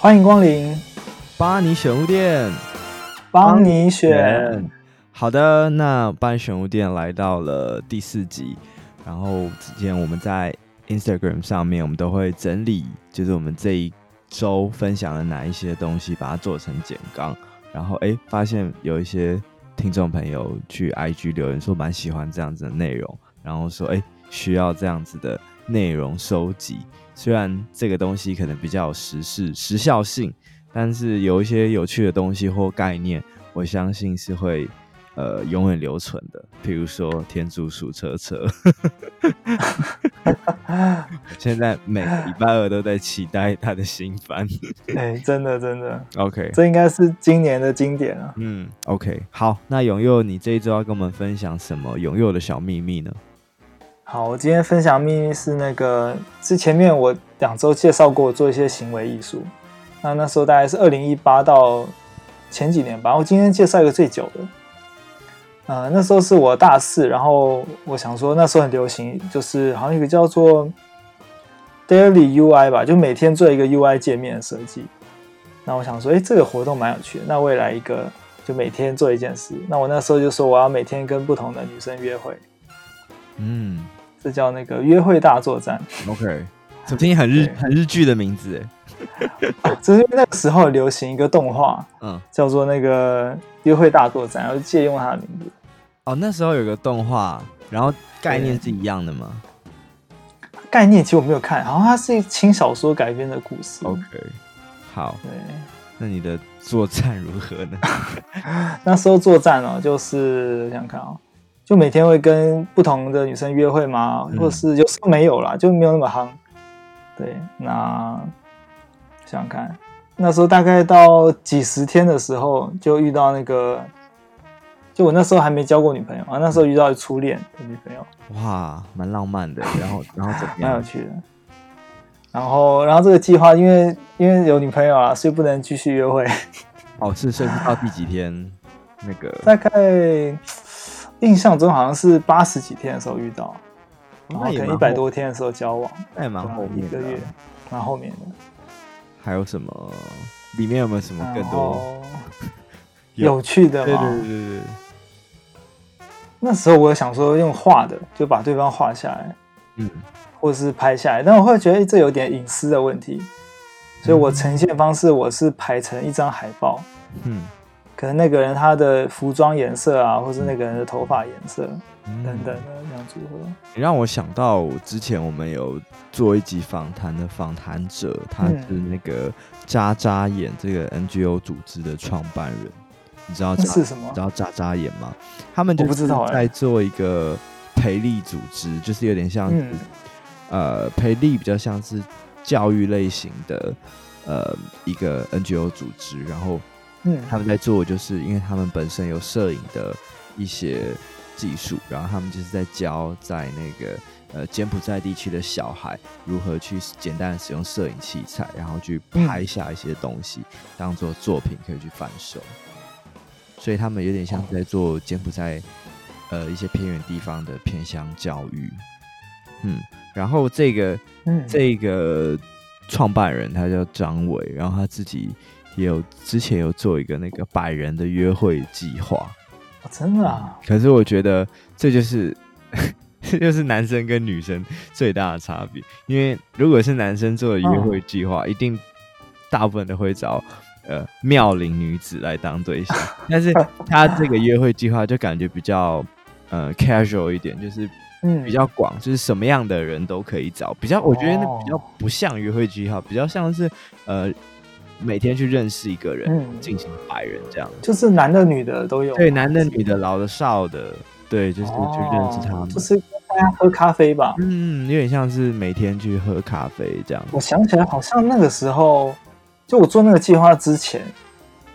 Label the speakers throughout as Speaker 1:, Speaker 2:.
Speaker 1: 欢迎光临
Speaker 2: 巴尼选物店，
Speaker 1: 帮你选。
Speaker 2: 好的，那巴尼选物店来到了第四集。然后之前我们在 Instagram 上面，我们都会整理，就是我们这一周分享了哪一些东西，把它做成简纲。然后哎，发现有一些听众朋友去 IG 留言说蛮喜欢这样子的内容，然后说哎需要这样子的内容收集。虽然这个东西可能比较有时事时效性，但是有一些有趣的东西或概念，我相信是会呃永远留存的。譬如说天竺鼠车车，现在每个礼拜二都在期待它的新番。
Speaker 1: 哎、欸，真的真的
Speaker 2: ，OK，
Speaker 1: 这应该是今年的经典啊。
Speaker 2: 嗯，OK，好，那永佑，你这一周要跟我们分享什么永佑的小秘密呢？
Speaker 1: 好，我今天分享的秘密是那个，之前面我两周介绍过做一些行为艺术，那那时候大概是二零一八到前几年吧。我今天介绍一个最久的，呃，那时候是我大四，然后我想说那时候很流行，就是好像一个叫做 Daily UI 吧，就每天做一个 UI 界面设计。那我想说，哎，这个活动蛮有趣的，那未来一个，就每天做一件事。那我那时候就说我要每天跟不同的女生约会，嗯。这叫那个约会大作战。
Speaker 2: OK，怎么听很日很日剧的名字哎？
Speaker 1: 啊，这是因为那个时候流行一个动画，嗯，叫做那个约会大作战，然后借用它的名字。
Speaker 2: 哦，那时候有个动画，然后概念是一样的吗？
Speaker 1: 概念其实我没有看，好像它是一轻小说改编的故事。
Speaker 2: OK，好，对，那你的作战如何呢？
Speaker 1: 那时候作战哦，就是我想看哦。就每天会跟不同的女生约会吗？或者是有时候没有啦，就没有那么夯。对，那想想看，那时候大概到几十天的时候，就遇到那个，就我那时候还没交过女朋友啊，那时候遇到初恋的女朋友。
Speaker 2: 哇，蛮浪漫的。然后，然后怎么样？
Speaker 1: 蛮有趣的。然后，然后这个计划，因为因为有女朋友啊，所以不能继续约会。
Speaker 2: 哦，是，甚至到第几天？那个
Speaker 1: 大概。印象中好像是八十几天的时候遇到，然后可能一百多天的时候交往，
Speaker 2: 那也蛮后面的，一个月，
Speaker 1: 蛮后面的。
Speaker 2: 还有什么？里面有没有什么更多
Speaker 1: 有趣的吗？
Speaker 2: 对对对对。
Speaker 1: 那时候我想说用画的，就把对方画下来，嗯，或者是拍下来，但我会觉得这有点隐私的问题，所以我呈现方式我是排成一张海报，嗯。可能那个人他的服装颜色啊，或是那个人的头发颜色等等的这样组合，
Speaker 2: 你让我想到之前我们有做一集访谈的访谈者，他是那个眨眨眼这个 NGO 组织的创办人，你知道这是什么？你知道眨眨眼吗？他们就是在做一个培力组织，就是有点像，嗯、呃培力比较像是教育类型的呃一个 NGO 组织，然后。嗯，他们在做，就是因为他们本身有摄影的一些技术，然后他们就是在教在那个呃柬埔寨地区的小孩如何去简单的使用摄影器材，然后去拍下一些东西，当做作品可以去贩售。所以他们有点像是在做柬埔寨呃一些偏远地方的偏乡教育。嗯，然后这个这个创办人他叫张伟，然后他自己。也有之前有做一个那个百人的约会计划，
Speaker 1: 真的啊！
Speaker 2: 可是我觉得 这就是 这就是男生跟女生最大的差别，因为如果是男生做的约会计划，一定大部分都会找呃妙龄女子来当对象，但是他这个约会计划就感觉比较呃 casual 一点，就是嗯。比较广，就是什么样的人都可以找，比较我觉得那比较不像约会计划，比较像是呃。每天去认识一个人，进行百人这样，
Speaker 1: 就是男的、女的都有。
Speaker 2: 对，男的、女的、老的、少的，对，就是去认识他们。
Speaker 1: 就是大家喝咖啡吧。
Speaker 2: 嗯，有点像是每天去喝咖啡这样。
Speaker 1: 我想起来，好像那个时候，就我做那个计划之前，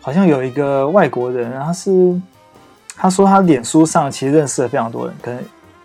Speaker 1: 好像有一个外国人，他是他说他脸书上其实认识了非常多人，可能。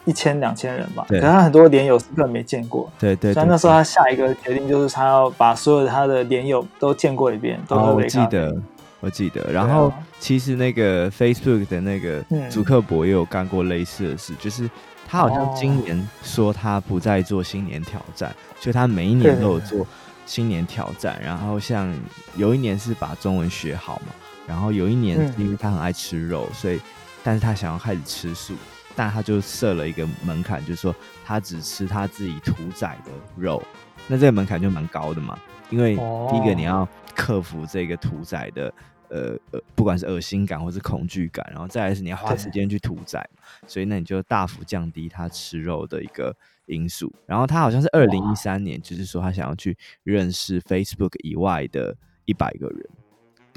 Speaker 1: 一千两千人吧，可是他很多连友是根本没见过。
Speaker 2: 对对，
Speaker 1: 所以那时候他下一个决定就是他要把所有的他的连友都见过一遍。
Speaker 2: 哦，我记得，我记得。然后其实那个 Facebook 的那个祖克伯也有干过类似的事，就是他好像今年说他不再做新年挑战，所以他每一年都有做新年挑战，然后像有一年是把中文学好嘛，然后有一年因为他很爱吃肉，所以但是他想要开始吃素，但他就设了一个门槛，就是说他只吃他自己屠宰的肉，那这个门槛就蛮高的嘛，因为第一个你要克服这个屠宰的。呃呃，不管是恶心感或是恐惧感，然后再来是你要花时间去屠宰，所以那你就大幅降低他吃肉的一个因素。然后他好像是二零一三年，就是说他想要去认识 Facebook 以外的一百个人。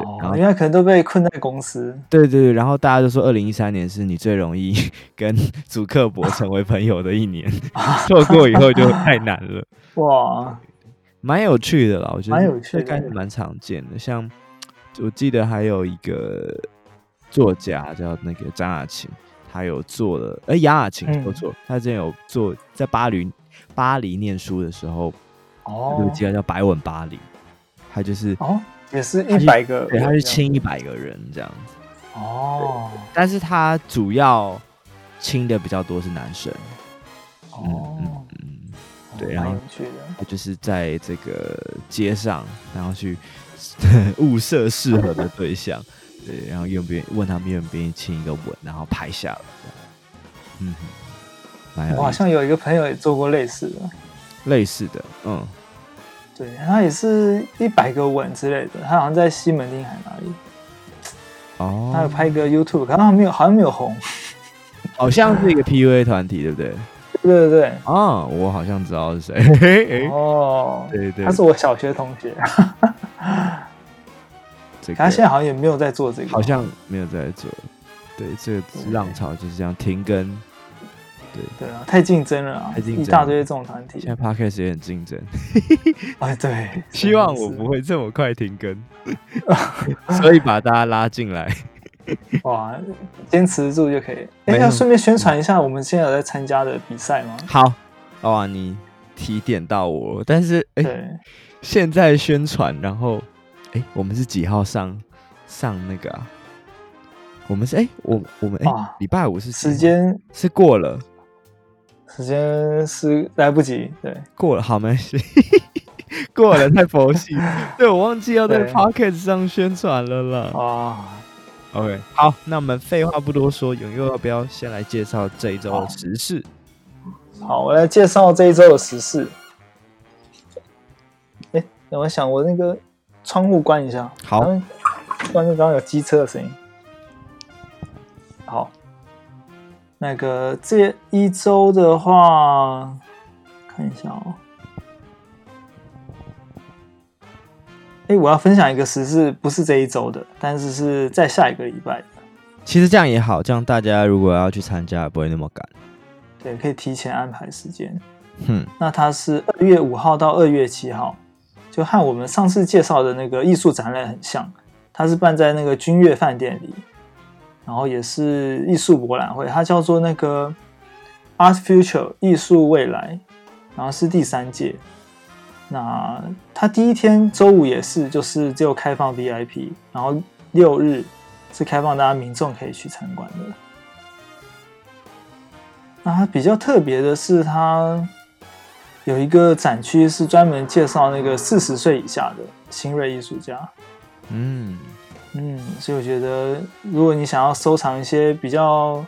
Speaker 2: 对，然后因为
Speaker 1: 可能都被困在公司。
Speaker 2: 对对对，然后大家就说二零一三年是你最容易 跟祖克伯成为朋友的一年，错过以后就太难了。
Speaker 1: 哇，
Speaker 2: 蛮有趣的啦，我觉得
Speaker 1: 蛮有趣的，
Speaker 2: 这蛮常见的，像。我记得还有一个作家叫那个张雅琴，他有做了，哎、欸，杨亚琴不错，他之前有做在巴黎巴黎念书的时候，哦，有记得叫白吻巴黎，他就是
Speaker 1: 哦，也是一百个，
Speaker 2: 对，他是亲一百个人这样。子，
Speaker 1: 哦，
Speaker 2: 但是他主要亲的比较多是男生，
Speaker 1: 哦，
Speaker 2: 嗯嗯，对，然后他就是在这个街上，然后去。物色适合的对象，对，然后愿不愿意问他们愿不愿意亲一个吻，然后拍下来。嗯，
Speaker 1: 我好像有一个朋友也做过类似的，
Speaker 2: 类似的，嗯，
Speaker 1: 对，他也是一百个吻之类的，他好像在西门町还哪里，哦，他有拍一个 YouTube，可能没有，好像没有红，
Speaker 2: 好像是一个 PUA 团体，对不对？
Speaker 1: 对对对，
Speaker 2: 啊，我好像知道是谁，
Speaker 1: 哦，
Speaker 2: 对对，
Speaker 1: 他是我小学同学。
Speaker 2: 这个、
Speaker 1: 他现在好像也没有在做这个，
Speaker 2: 好像没有在做。对，这个浪潮就是这样停更。对
Speaker 1: 对啊，太竞争了啊，太竞争，一大堆这种团体。
Speaker 2: 现在 Podcast 也很竞争。
Speaker 1: 哎，对，
Speaker 2: 希望我不会这么快停更，所以把大家拉进来。
Speaker 1: 哇，坚持住就可以。哎，要顺便宣传一下，我们现在有在参加的比赛吗？
Speaker 2: 好，哇，你提点到我，但是哎。现在宣传，然后，哎、欸，我们是几号上上那个啊？我们是哎、欸，我我们哎，礼、欸、拜五是
Speaker 1: 时间
Speaker 2: 是过了，
Speaker 1: 时间是来不及，对，
Speaker 2: 过了，好没事，过了太佛系，对，我忘记要在 Podcast 上宣传了啦。啊，OK，好，那我们废话不多说，永佑要不要先来介绍这一周的时事？
Speaker 1: 好，好，我来介绍这一周的时事。哎我想我那个窗户关一下，
Speaker 2: 好，
Speaker 1: 外面刚刚有机车的声音。好，那个这一周的话，看一下哦。哎，我要分享一个时事，不是这一周的，但是是在下一个礼拜的。
Speaker 2: 其实这样也好，这样大家如果要去参加，不会那么赶。
Speaker 1: 对，可以提前安排时间。
Speaker 2: 哼，
Speaker 1: 那它是二月五号到二月七号。就和我们上次介绍的那个艺术展览很像，它是办在那个君悦饭店里，然后也是艺术博览会，它叫做那个 Art Future 艺术未来，然后是第三届。那它第一天周五也是，就是只有开放 VIP，然后六日是开放大家民众可以去参观的。那它比较特别的是它。有一个展区是专门介绍那个四十岁以下的新锐艺术家，
Speaker 2: 嗯
Speaker 1: 嗯，所以我觉得如果你想要收藏一些比较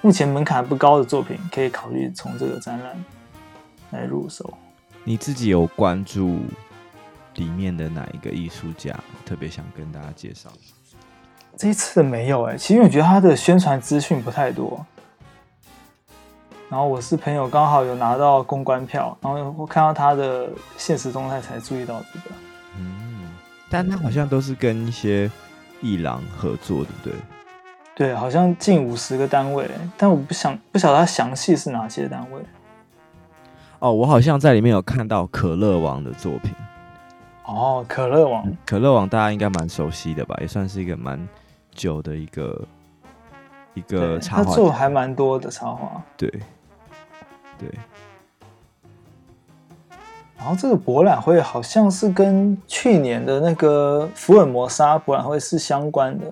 Speaker 1: 目前门槛不高的作品，可以考虑从这个展览来入手。
Speaker 2: 你自己有关注里面的哪一个艺术家，特别想跟大家介绍？
Speaker 1: 这一次的没有哎、欸，其实我觉得他的宣传资讯不太多。然后我是朋友刚好有拿到公关票，然后我看到他的现实动态才注意到这个。
Speaker 2: 嗯，但他好像都是跟一些艺廊合作，对不对？
Speaker 1: 对，好像近五十个单位，但我不想不晓得它详细是哪些单位。
Speaker 2: 哦，我好像在里面有看到可乐王的作品。
Speaker 1: 哦，可乐王，
Speaker 2: 嗯，可乐王大家应该蛮熟悉的吧？也算是一个蛮久的一个一个插画，
Speaker 1: 他做还蛮多的插画。
Speaker 2: 对。对，
Speaker 1: 然后这个博览会好像是跟去年的那个福尔摩沙博览会是相关的。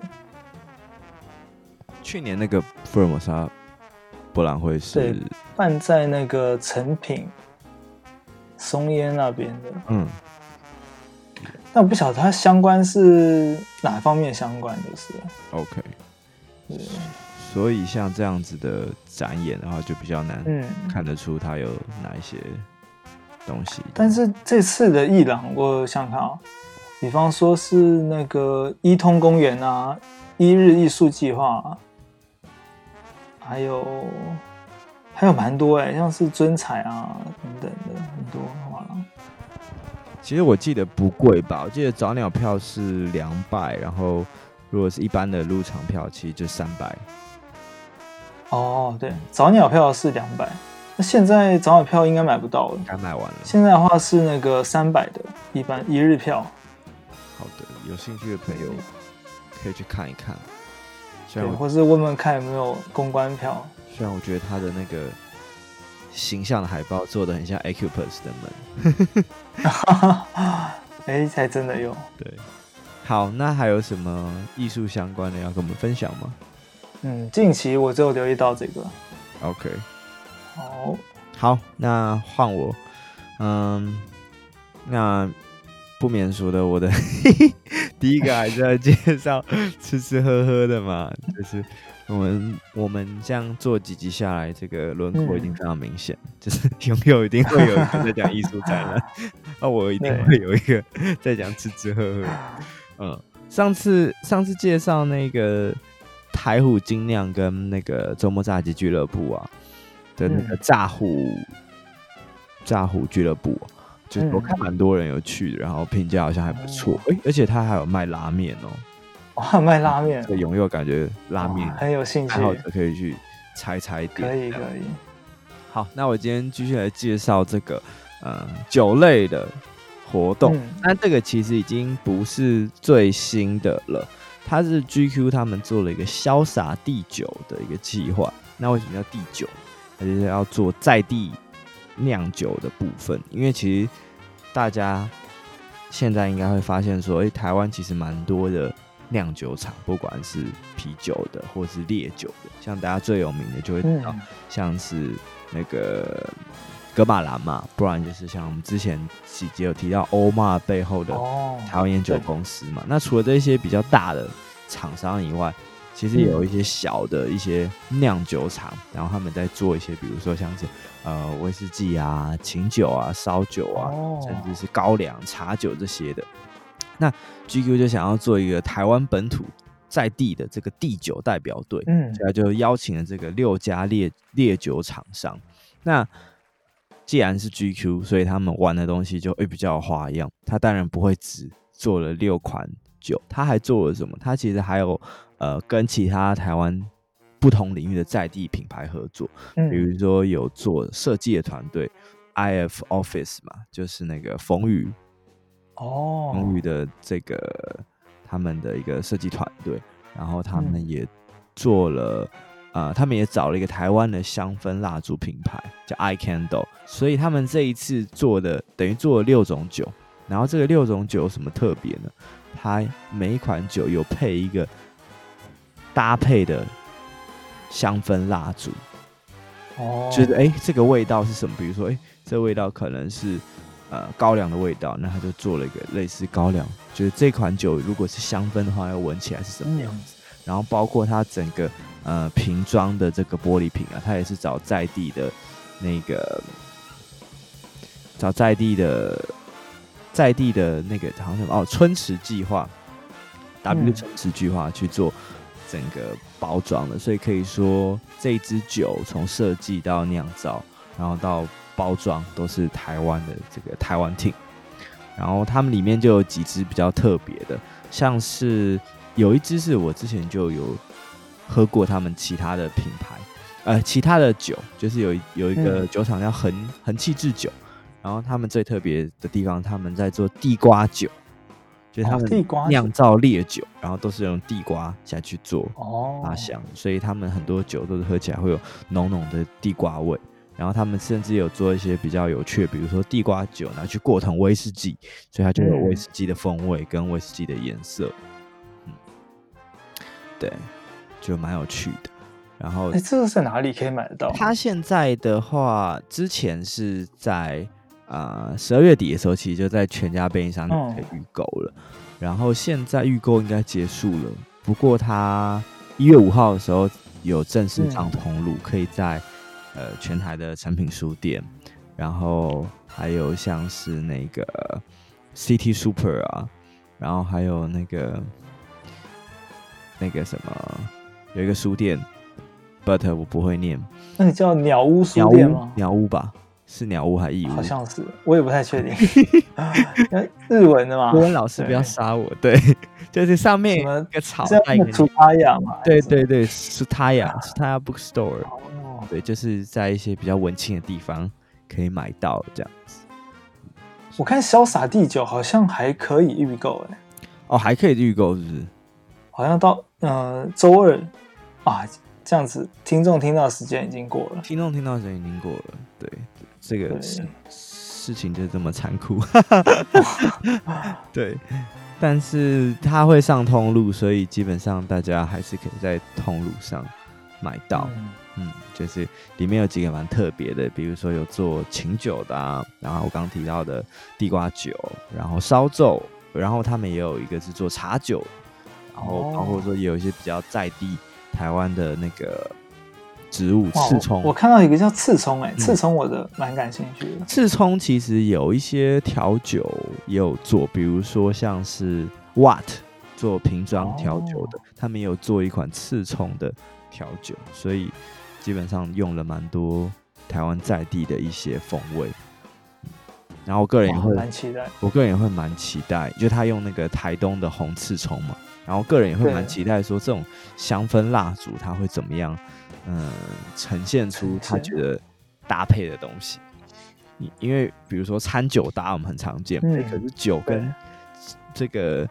Speaker 2: 去年那个福尔摩沙博览会是
Speaker 1: 办在那个成品松烟那边的。
Speaker 2: 嗯，
Speaker 1: 那我不晓得它相关是哪方面相关就是
Speaker 2: ？OK，对，所以像这样子的展演的话，就比较难看得出它有哪一些东西。
Speaker 1: 但是这次的伊朗，我想看啊，比方说是那个伊通公园啊，一日艺术计划，还有还有蛮多哎，像是尊彩啊等等的很多画廊。
Speaker 2: 其实我记得不贵吧，我记得早鸟票是两百，然后如果是一般的入场票，其实就三百。
Speaker 1: 哦，对，早鸟票是两百，那现在早鸟票应该买不到了，
Speaker 2: 该卖完了。
Speaker 1: 现在的话是那个三百的一般一日票。
Speaker 2: 好的，有兴趣的朋友可以去看一看，
Speaker 1: 对，或是问问看有没有公关票。
Speaker 2: 虽然我觉得他的那个。形象的海报做的很像 Acupass 的门，
Speaker 1: 哎，才真的有。
Speaker 2: 对，好，那还有什么艺术相关的要跟我们分享吗？
Speaker 1: 嗯，近期我就留意到这个。
Speaker 2: OK，
Speaker 1: 好，
Speaker 2: 好，那换我。嗯，那不免说的，我的 第一个还是要介绍吃吃喝喝的嘛，就是。我们我们这样做几集下来，这个轮廓已经非常明显，嗯、就是永远一定会有一个在讲艺术展览，那、啊、我一定会有一个在讲吃吃喝喝。嗯，上次上次介绍那个台虎精酿跟那个周末炸鸡俱乐部啊的那个炸虎、嗯、炸虎俱乐部，就是我看蛮多人有去，然后评价好像还不错，哎、嗯，而且他还有卖拉面哦。
Speaker 1: 哇，卖拉面，
Speaker 2: 这永佑感觉拉面
Speaker 1: 很有兴趣，
Speaker 2: 可以去踩踩点。
Speaker 1: 可以可以。
Speaker 2: 好，那我今天继续来介绍这个呃酒类的活动。那、嗯、这个其实已经不是最新的了，它是 GQ 他们做了一个潇洒第九的一个计划。那为什么叫地酒？它就是要做在地酿酒的部分，因为其实大家现在应该会发现说，哎、欸，台湾其实蛮多的。酿酒厂，不管是啤酒的或是烈酒的，像大家最有名的就会知道，像是那个格马兰嘛，不然就是像我们之前几集有提到欧玛背后的台湾烟酒公司嘛。那除了这些比较大的厂商以外，其实也有一些小的一些酿酒厂，然后他们在做一些，比如说像是呃威士忌啊、琴酒啊、烧酒啊，甚至是高粱、茶酒这些的。那 GQ 就想要做一个台湾本土在地的这个地酒代表队，嗯，所以就邀请了这个六家烈烈酒厂商。那既然是 GQ，所以他们玩的东西就会比较有花样。他当然不会只做了六款酒，他还做了什么？他其实还有呃跟其他台湾不同领域的在地品牌合作，嗯，比如说有做设计的团队 IF Office 嘛，就是那个冯宇。哦，冯宇的这个他们的一个设计团队，然后他们也做了，呃，他们也找了一个台湾的香氛蜡烛品牌叫 I Candle，所以他们这一次做的等于做了六种酒，然后这个六种酒有什么特别呢？它每一款酒有配一个搭配的香氛蜡烛，哦，就是哎，这个味道是什么？比如说，哎，这味道可能是。呃，高粱的味道，那他就做了一个类似高粱，就是这款酒如果是香氛的话，要闻起来是什么样子？嗯、然后包括它整个呃瓶装的这个玻璃瓶啊，它也是找在地的那个找在地的在地的那个好像什么哦春池计划，W 春池计划去做整个包装的，所以可以说这支酒从设计到酿造，然后到。包装都是台湾的这个台湾 team，然后他们里面就有几支比较特别的，像是有一支是我之前就有喝过他们其他的品牌，呃，其他的酒就是有有一个酒厂叫恒恒气制酒，然后他们最特别的地方，他们在做地瓜酒，就是他们酿造烈酒，然后都是用地瓜下去做发香，所以他们很多酒都是喝起来会有浓浓的地瓜味。然后他们甚至有做一些比较有趣的，比如说地瓜酒拿去过成威士忌，所以它就有威士忌的风味跟威士忌的颜色。嗯，对，就蛮有趣的。然后，哎，这个在哪里可以买得到？它现在的话，之前是在啊十二月底的时候，其实就在全家便利商店可以预购了。嗯、然后现在预购应该结束了，不过它一月五号的时候有正式上通路，嗯、可以在呃全台的产品书店，然后还有像是那个 City Super 啊，然后还有那个那个什么有一个书店。But 我不会念，
Speaker 1: 那个叫鸟屋书店吗？
Speaker 2: 鸟屋吧，是鸟屋还是义乌？
Speaker 1: 好像是，我也不太确定。日文的嘛？
Speaker 2: 日文老师不要杀我。对，就是上面一个草带一个
Speaker 1: 苏塔亚嘛？
Speaker 2: 对对对，苏塔亚，苏塔亚 Bookstore。哦，对，就是在一些比较文青的地方可以买到这样子。
Speaker 1: 我看潇洒第九好像还可以预购哎。
Speaker 2: 哦，还可以预购是不是？
Speaker 1: 好像到呃周二啊。这样子，听众听到时间已经过了。
Speaker 2: 听众听到时间已经过了，对，这个事事情就这么残酷。对，但是它会上通路，所以基本上大家还是可以在通路上买到。嗯，嗯，就是里面有几个蛮特别的，比如说有做琴酒的啊，然后我刚提到的地瓜酒，然后烧酒，然后他们也有一个是做茶酒，然后包括说也有一些比较在地。台湾的那个植物刺葱，
Speaker 1: 我看到一个叫刺葱，哎，刺葱我的蛮感兴趣的。
Speaker 2: 刺葱其实有一些调酒也有做，比如说像是 Watt 做瓶装调酒的，他们也有做一款刺葱的调酒，所以基本上用了蛮多台湾在地的一些风味。然后我个人也会
Speaker 1: 蛮期待，
Speaker 2: 我个人也会蛮期待，就他用那个台东的红刺葱嘛。然后个人也会蛮期待说，这种香氛蜡烛它会怎么样，嗯，呈现出他觉得搭配的东西。因为比如说餐酒搭我们很常见，可是酒跟这个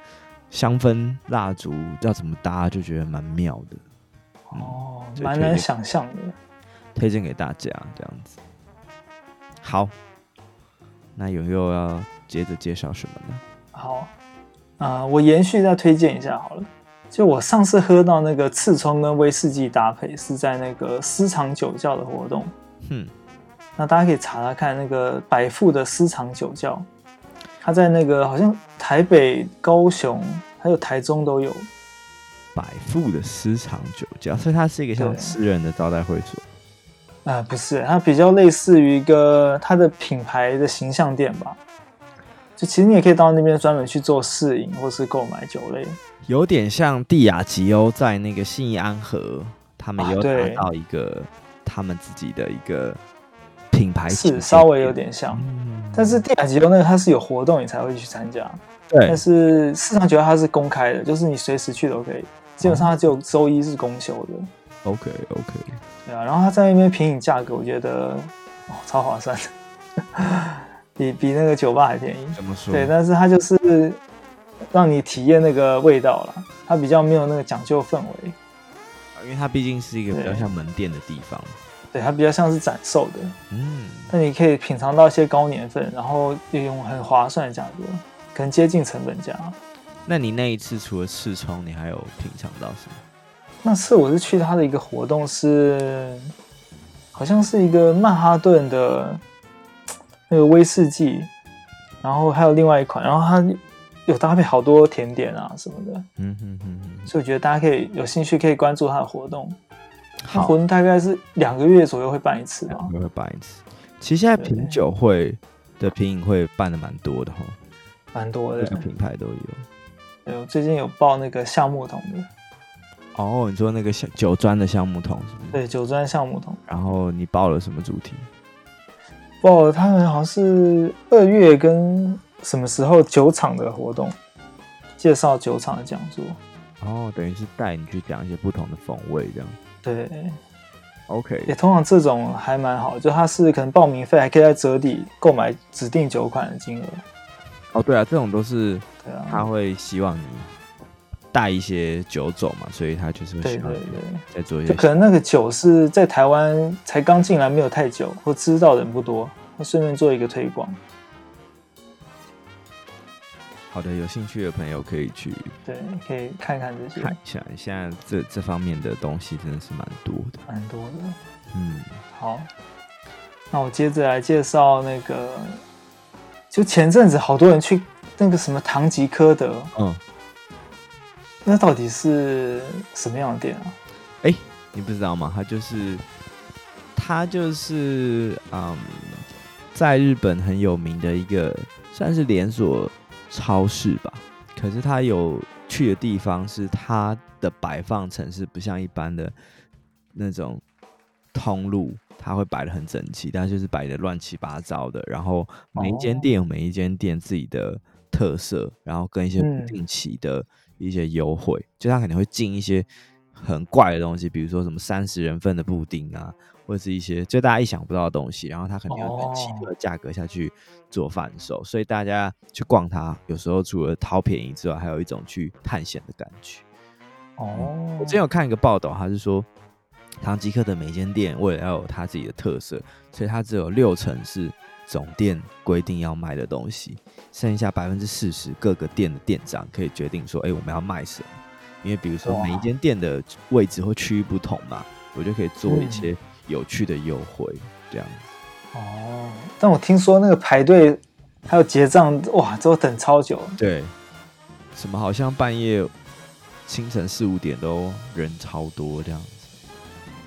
Speaker 2: 香氛蜡烛要怎么搭就觉得蛮妙的。
Speaker 1: 哦，蛮难想象的。
Speaker 2: 推荐给大家这样子。好，那有没有要接着介绍什么呢？
Speaker 1: 好。啊、呃，我延续再推荐一下好了。就我上次喝到那个刺葱跟威士忌搭配，是在那个私藏酒窖的活动。嗯，那大家可以查查看那个百富的私藏酒窖，它在那个好像台北、高雄还有台中都有。
Speaker 2: 百富的私藏酒窖，所以它是一个像私人的招待会所。
Speaker 1: 啊、呃，不是，它比较类似于一个它的品牌的形象店吧。就其实你也可以到那边专门去做试饮或是购买酒类，
Speaker 2: 有点像蒂亚吉欧在那个信义安和，他们有拿到一个他们自己的一个品牌，
Speaker 1: 是稍微有点像，嗯、但是帝亚吉欧那个它是有活动你才会去参加，
Speaker 2: 对，
Speaker 1: 但是市场酒它是公开的，就是你随时去都可以，基本上它只有周一是公休的。
Speaker 2: OK OK，
Speaker 1: 对啊，然后他在那边平饮价格，我觉得哦超划算。的。比比那个酒吧还便宜，
Speaker 2: 怎么说？
Speaker 1: 对，但是它就是让你体验那个味道了，它比较没有那个讲究氛围，
Speaker 2: 因为它毕竟是一个比较像门店的地方，
Speaker 1: 对，它比较像是展售的，嗯，那你可以品尝到一些高年份，然后又用很划算的价格，可能接近成本价。
Speaker 2: 那你那一次除了刺葱，你还有品尝到什么？
Speaker 1: 那次我是去他的一个活动是，是好像是一个曼哈顿的。那个威士忌，然后还有另外一款，然后它有搭配好多甜点啊什么的，嗯哼哼哼，所以我觉得大家可以有兴趣可以关注他的活动。它活动大概是两个月左右会办一次吧，
Speaker 2: 两个月会办一次。其实现在品酒会的品饮会办的蛮多的哈，
Speaker 1: 蛮多的，
Speaker 2: 各个品牌都有。
Speaker 1: 对，我最近有报那个橡木桶的。
Speaker 2: 哦，你说那个橡酒砖的橡木桶是不是？
Speaker 1: 对，酒砖橡木桶。
Speaker 2: 然后你报了什么主题？
Speaker 1: 哦，他们好像是二月跟什么时候酒厂的活动，介绍酒厂的讲座。
Speaker 2: 哦，等于是带你去讲一些不同的风味，这样。
Speaker 1: 对
Speaker 2: ，OK。
Speaker 1: 也通常这种还蛮好，就它是可能报名费还可以在折抵购买指定酒款的金额。
Speaker 2: 哦，对啊，这种都是，对啊，他会希望你带一些酒走嘛，所以他就是会希望你再做一些。
Speaker 1: 就可能那个酒是在台湾才刚进来没有太久，或知道的人不多，他顺便做一个推广。
Speaker 2: 好的，有兴趣的朋友可以去，
Speaker 1: 对，可以看看这些，
Speaker 2: 看一下。现在这这方面的东西真的是蛮多的，
Speaker 1: 蛮多的。
Speaker 2: 嗯，
Speaker 1: 好，那我接着来介绍那个就前阵子好多人去那个什么唐吉诃德，嗯，那到底是什么样的店啊？
Speaker 2: 哎、欸，你不知道吗？它就是，它就是，嗯，在日本很有名的一个算是连锁超市吧。可是它有去的地方是它的摆放城市不像一般的那种通路。它会摆的很整齐，但就是摆的乱七八糟的。然后每一间店有每一间店自己的特色，然后跟一些不定期的一些优惠，嗯、就它可能会进一些很怪的东西，比如说什么三十人份的布丁啊，或者是一些就大家意想不到的东西，然后它肯定用很奇特的价格下去做贩售，所以大家去逛它，有时候除了淘便宜之外，还有一种去探险的感觉。哦、嗯，我之前有看一个报道，他是说。唐吉诃德每间店为了要有它自己的特色，所以它只有六成是总店规定要卖的东西，剩下百分之四十各个店的店长可以决定说：“哎、欸，我们要卖什么？”因为比如说每一间店的位置或区域不同嘛，我就可以做一些有趣的优惠，这样子。
Speaker 1: 哦，但我听说那个排队还有结账，哇，都等超久。
Speaker 2: 对，什么好像半夜清晨四五点都人超多这样子。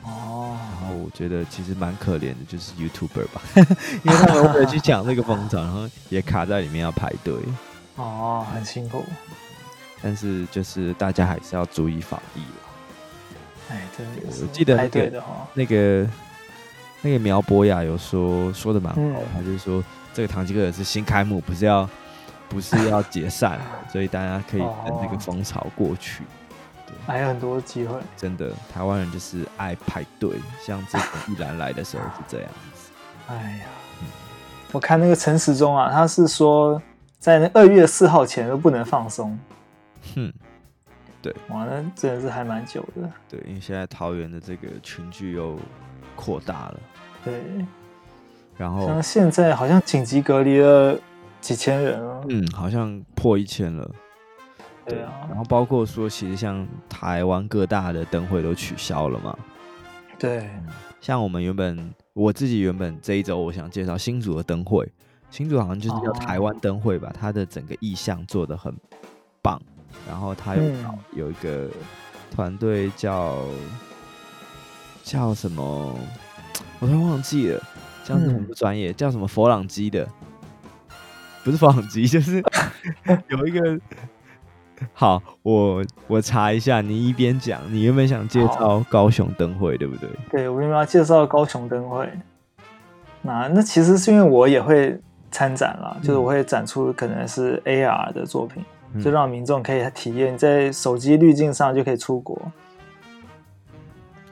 Speaker 2: 哦，然后我觉得其实蛮可怜的，就是 YouTuber 吧，因为他们为了去抢那个风潮，然后也卡在里面要排队。
Speaker 1: 哦，很辛苦。
Speaker 2: 但是就是大家还是要注意防疫了。
Speaker 1: 哎，真的，
Speaker 2: 我记得那个那个那个苗博雅有说说的蛮好，嗯、他就是说这个唐吉诃德是新开幕，不是要不是要解散，所以大家可以等那个风潮过去。
Speaker 1: 还有很多机会，
Speaker 2: 真的，台湾人就是爱排队，像这个玉兰来的时候是这样子。
Speaker 1: 哎呀，嗯、我看那个陈时中啊，他是说在那二月四号前都不能放松。
Speaker 2: 哼，对，
Speaker 1: 哇，那真的是还蛮久的。
Speaker 2: 对，因为现在桃园的这个群聚又扩大了。
Speaker 1: 对，
Speaker 2: 然后
Speaker 1: 像现在好像紧急隔离了几千人了。
Speaker 2: 嗯，好像破一千了。对啊，然后包括说，其实像台湾各大的灯会都取消了嘛。
Speaker 1: 对，
Speaker 2: 像我们原本我自己原本这一周我想介绍新竹的灯会，新竹好像就是叫台湾灯会吧，它的整个意象做的很棒，然后他有有一个团队叫叫什么，我突然忘记了，叫什么不专业，叫什么佛朗基的，不是佛朗基，就是 有一个。好，我我查一下。你一边讲，你原本想介绍高雄灯会，对不对？
Speaker 1: 对，我原本要介绍高雄灯会。那那其实是因为我也会参展啦，嗯、就是我会展出可能是 AR 的作品，嗯、就让民众可以体验在手机滤镜上就可以出国。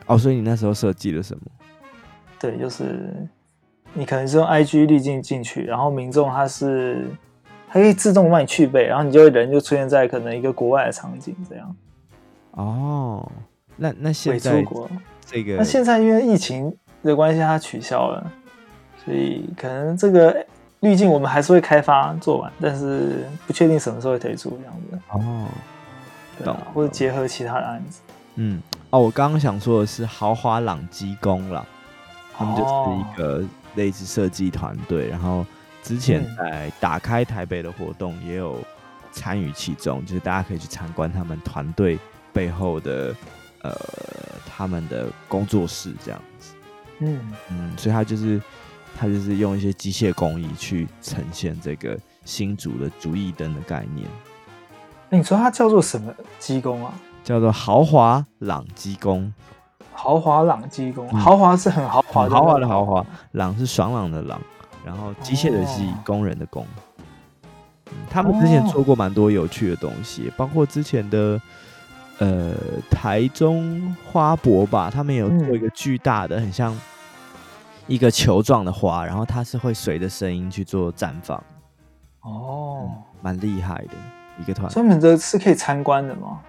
Speaker 2: 哦，所以你那时候设计了什么？
Speaker 1: 对，就是你可能是用 IG 滤镜进去，然后民众他是。它可以自动帮你去背，然后你就会人就出现在可能一个国外的场景这样。
Speaker 2: 哦，那那现在出国这个，
Speaker 1: 那现在因为疫情的关系，它取消了，所以可能这个滤镜我们还是会开发做完，但是不确定什么时候会推出这样子。
Speaker 2: 哦，
Speaker 1: 对啊，或者结合其他的案子。
Speaker 2: 嗯，哦，我刚刚想说的是豪华朗基工啦，他们就是一个类似设计团队，然后。之前在打开台北的活动也有参与其中，就是大家可以去参观他们团队背后的呃他们的工作室这样子。嗯嗯，所以他就是他就是用一些机械工艺去呈现这个新竹的竹艺灯的概念。
Speaker 1: 欸，你说它叫做什么机工啊？
Speaker 2: 叫做豪华朗机工。
Speaker 1: 豪华朗机工，豪华是很豪华，
Speaker 2: 豪华的豪华，朗是爽朗的朗。然后机械的机，工人的工，嗯，他们之前做过蛮多有趣的东西，包括之前的呃台中花博吧，他们有做一个巨大的，很像一个球状的花，然后它是会随着声音去做绽放。哦，蛮厉害的一个团。
Speaker 1: 专门的是可以参观的吗？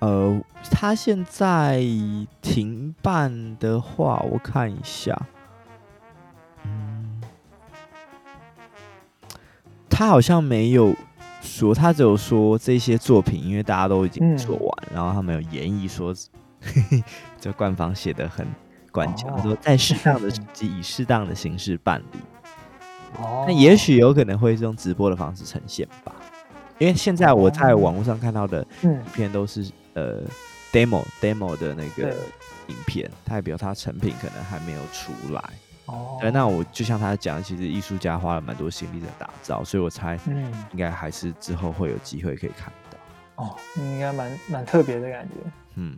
Speaker 2: 呃，他现在停办的话，我看一下。嗯他好像没有说，他只有说这些作品，因为大家都已经做完，嗯、然后他没有演绎说，这官方写的很官腔，哦、说在适当的时机以适当的形式办理。哦，那也许有可能会是用直播的方式呈现吧，因为现在我在网络上看到的影片都是、嗯、呃 demo demo 的那个影片，代表它成品可能还没有出来。哦，对，那我就像他讲，其实艺术家花了蛮多心力在打造，所以我猜，嗯，应该还是之后会有机会可以看到。
Speaker 1: 哦，应该蛮蛮特别的感觉。嗯，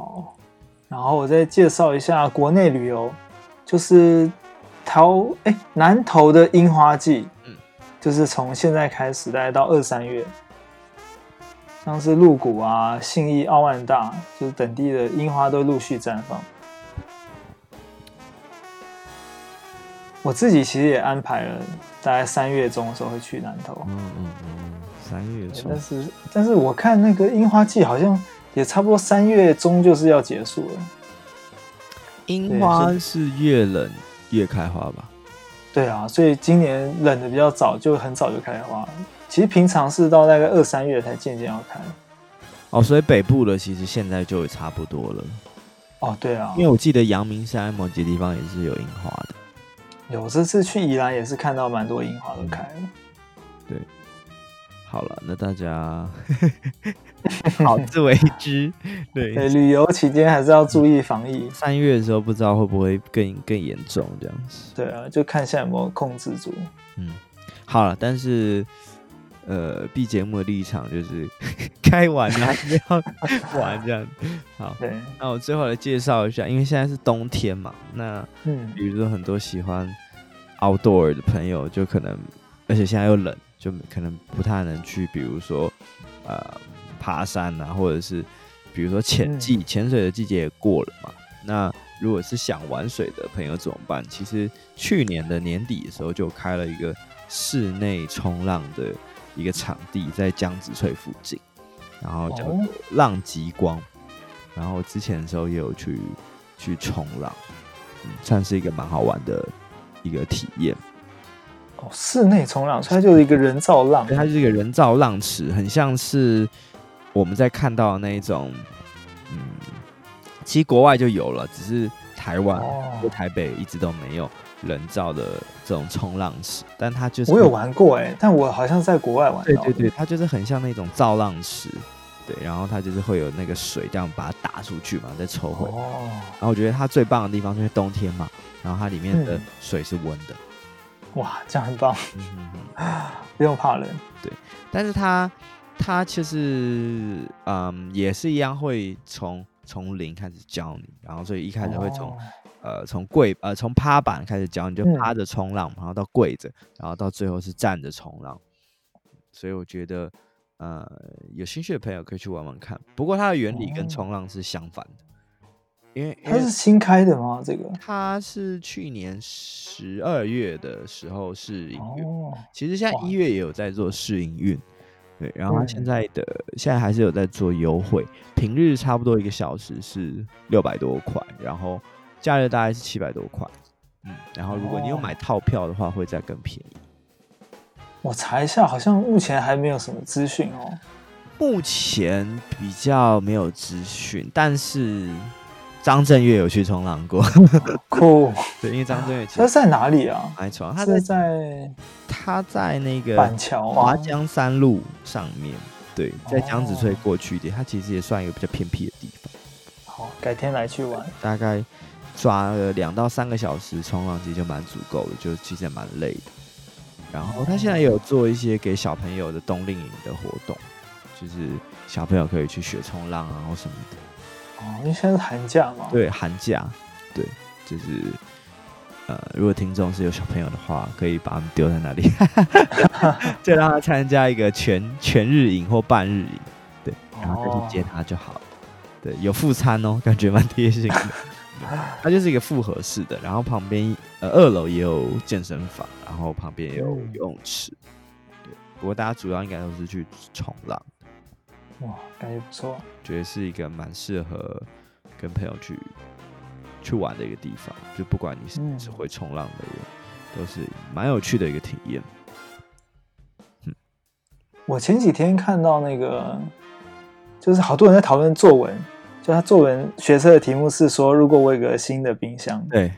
Speaker 1: 好，然后我再介绍一下国内旅游，就是桃哎南投的樱花季，嗯，就是从现在开始，大概到二三月，像是鹿谷啊、信义、奥万大，就是等地的樱花都陆续绽放。我自己其实也安排了，大概三月中的时候会去南投。嗯嗯嗯，
Speaker 2: 三月中。
Speaker 1: 但是但是我看那个樱花季好像也差不多三月中就是要结束了。
Speaker 2: 樱花是越冷越开花吧？
Speaker 1: 对啊，所以今年冷的比较早，就很早就开花了。其实平常是到大概二三月才渐渐要开。
Speaker 2: 哦，所以北部的其实现在就也差不多了。
Speaker 1: 哦，对啊，
Speaker 2: 因为我记得阳明山某几地方也是有樱花的。
Speaker 1: 有这次去宜兰也是看到蛮多樱花都开了。
Speaker 2: 对，好了，那大家 好自为之。对，
Speaker 1: 对，旅游期间还是要注意防疫。
Speaker 2: 三月的时候不知道会不会更更严重这样子。
Speaker 1: 对啊，就看现在有没有控制住。
Speaker 2: 嗯，好了，但是呃，B 节目的立场就是 该玩还是要玩这样。好，对，那我最后来介绍一下，因为现在是冬天嘛，那嗯，比如说很多喜欢。outdoor 的朋友就可能，而且现在又冷，就可能不太能去，比如说，呃，爬山啊，或者是，比如说潜季，潜水的季节也过了嘛。那如果是想玩水的朋友怎么办？其实去年的年底的时候就开了一个室内冲浪的一个场地，在江子翠附近，然后叫做浪极光。然后之前的时候也有去去冲浪，嗯，算是一个蛮好玩的。一个体验
Speaker 1: 哦，室内冲浪，它就是一个人造浪，
Speaker 2: 它就是一个人造浪池，很像是我们在看到的那一种，嗯，其实国外就有了，只是台湾和、哦、台北一直都没有人造的这种冲浪池，但它就是
Speaker 1: 我有玩过哎，但我好像在国外玩，
Speaker 2: 对对对，它就是很像那种造浪池，对，然后它就是会有那个水这样把它打出去嘛，再抽回，哦，然后我觉得它最棒的地方就是冬天嘛。然后它里面的水是温的，
Speaker 1: 嗯，哇，这样很棒，嗯不用怕冷。
Speaker 2: 对，但是他他其实嗯也是一样会从从零开始教你，然后所以一开始会从、哦、呃从跪呃从趴板开始教你，就趴着冲浪，嗯，然后到跪着，然后到最后是站着冲浪。所以我觉得呃有兴趣的朋友可以去玩玩看。不过它的原理跟冲浪是相反的。因为
Speaker 1: 它是新开的吗？这个
Speaker 2: 它是去年十二月的时候试营运，哦，其实现在一月也有在做试营运，对，然后它现在的、嗯、现在还是有在做优惠，平日差不多一个小时是六百多块，然后假日大概是七百多块，嗯，然后如果你有买套票的话，会再更便宜。
Speaker 1: 我查一下，好像目前还没有什么资讯哦，
Speaker 2: 目前比较没有资讯，但是。张震岳有去冲浪过，
Speaker 1: 酷。
Speaker 2: 对，因为张震岳
Speaker 1: 他在哪里啊？
Speaker 2: 没错，
Speaker 1: 他在在
Speaker 2: 他在那个
Speaker 1: 板桥
Speaker 2: 华江山路上面。对，在江子翠过去一点，他其实也算一个比较偏僻的地方。
Speaker 1: 好，改天来去玩。
Speaker 2: 大概抓了两到三个小时冲浪，其实就蛮足够的，就其实也蛮累的。然后他现在有做一些给小朋友的冬令营的活动，就是小朋友可以去学冲浪啊，或什么的。
Speaker 1: 哦，因为现在是寒假嘛。
Speaker 2: 对，寒假，对，就是，呃，如果听众是有小朋友的话，可以把他们丢在那里，就让他参加一个全全日营或半日营，对，然后再去接他就好了。对，有副餐哦，感觉蛮贴心的。它就是一个复合式的，然后旁边呃二楼也有健身房，然后旁边也有游泳池。对，不过大家主要应该都是去冲浪。
Speaker 1: 哇，感觉不错，
Speaker 2: 觉得是一个蛮适合跟朋友去去玩的一个地方。就不管你是不是会冲浪的人，嗯，都是蛮有趣的一个体验。
Speaker 1: 嗯，我前几天看到那个，就是好多人在讨论作文，就他作文学测的题目是说，如果我有个新的冰箱，
Speaker 2: 对，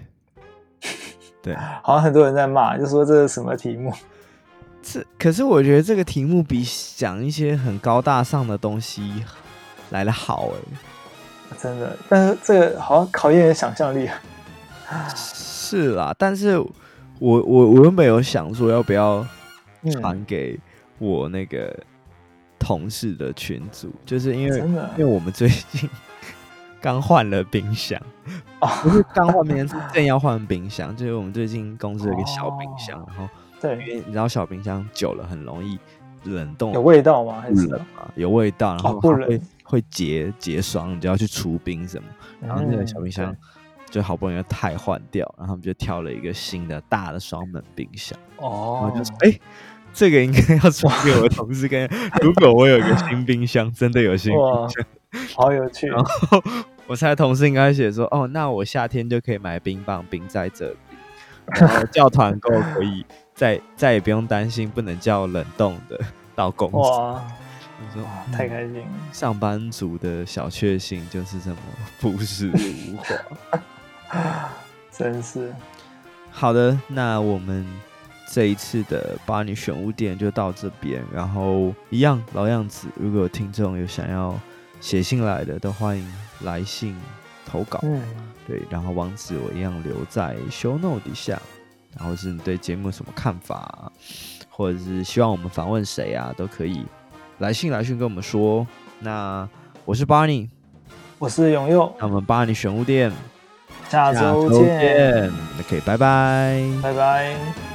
Speaker 2: 对，
Speaker 1: 好像很多人在骂，就说这是什么题目？
Speaker 2: 这可是我觉得这个题目比讲一些很高大上的东西来的好哎，
Speaker 1: 真的。但是这个好像考验的想象力啊。
Speaker 2: 是啦，但是我我我原本有想说要不要传给我那个同事的群组，嗯、就是因为因为我们最近刚换了冰箱，哦、不是刚换冰箱，是正要换冰箱，就是我们最近公司有一个小冰箱，哦、然后。对，因为你知道小冰箱久了很容易冷冻，
Speaker 1: 有味道吗？还是
Speaker 2: 冷啊？有味道，然后会会结结霜，你就要去除冰什么。然后那个小冰箱就好不容易要汰换掉，然后我们就挑了一个新的大的双门冰箱。哦，然后就说哎，这个应该要传给我的同事跟。如果我有一个新冰箱，真的有新冰箱，
Speaker 1: 好有趣。
Speaker 2: 然后我猜同事应该写说，哦，那我夏天就可以买冰棒冰在这里，然后叫团购可以。再再也不用担心不能叫冷冻的到公司。哇，
Speaker 1: 你说太开心了。
Speaker 2: 上班族的小确幸就是这么 朴实无华，
Speaker 1: 真是。
Speaker 2: 好的，那我们这一次的巴尼选物店就到这边。然后一样老样子，如果有听众有想要写信来的，都欢迎来信投稿。嗯，对，然后网址我一样留在 show note 底下。然后是你对节目有什么看法，或者是希望我们访问谁啊，都可以来信来信跟我们说。那我是巴尼，
Speaker 1: 我是永佑，
Speaker 2: 那我们巴尼玄物店，
Speaker 1: 下周见
Speaker 2: ，OK，拜拜，
Speaker 1: 拜拜。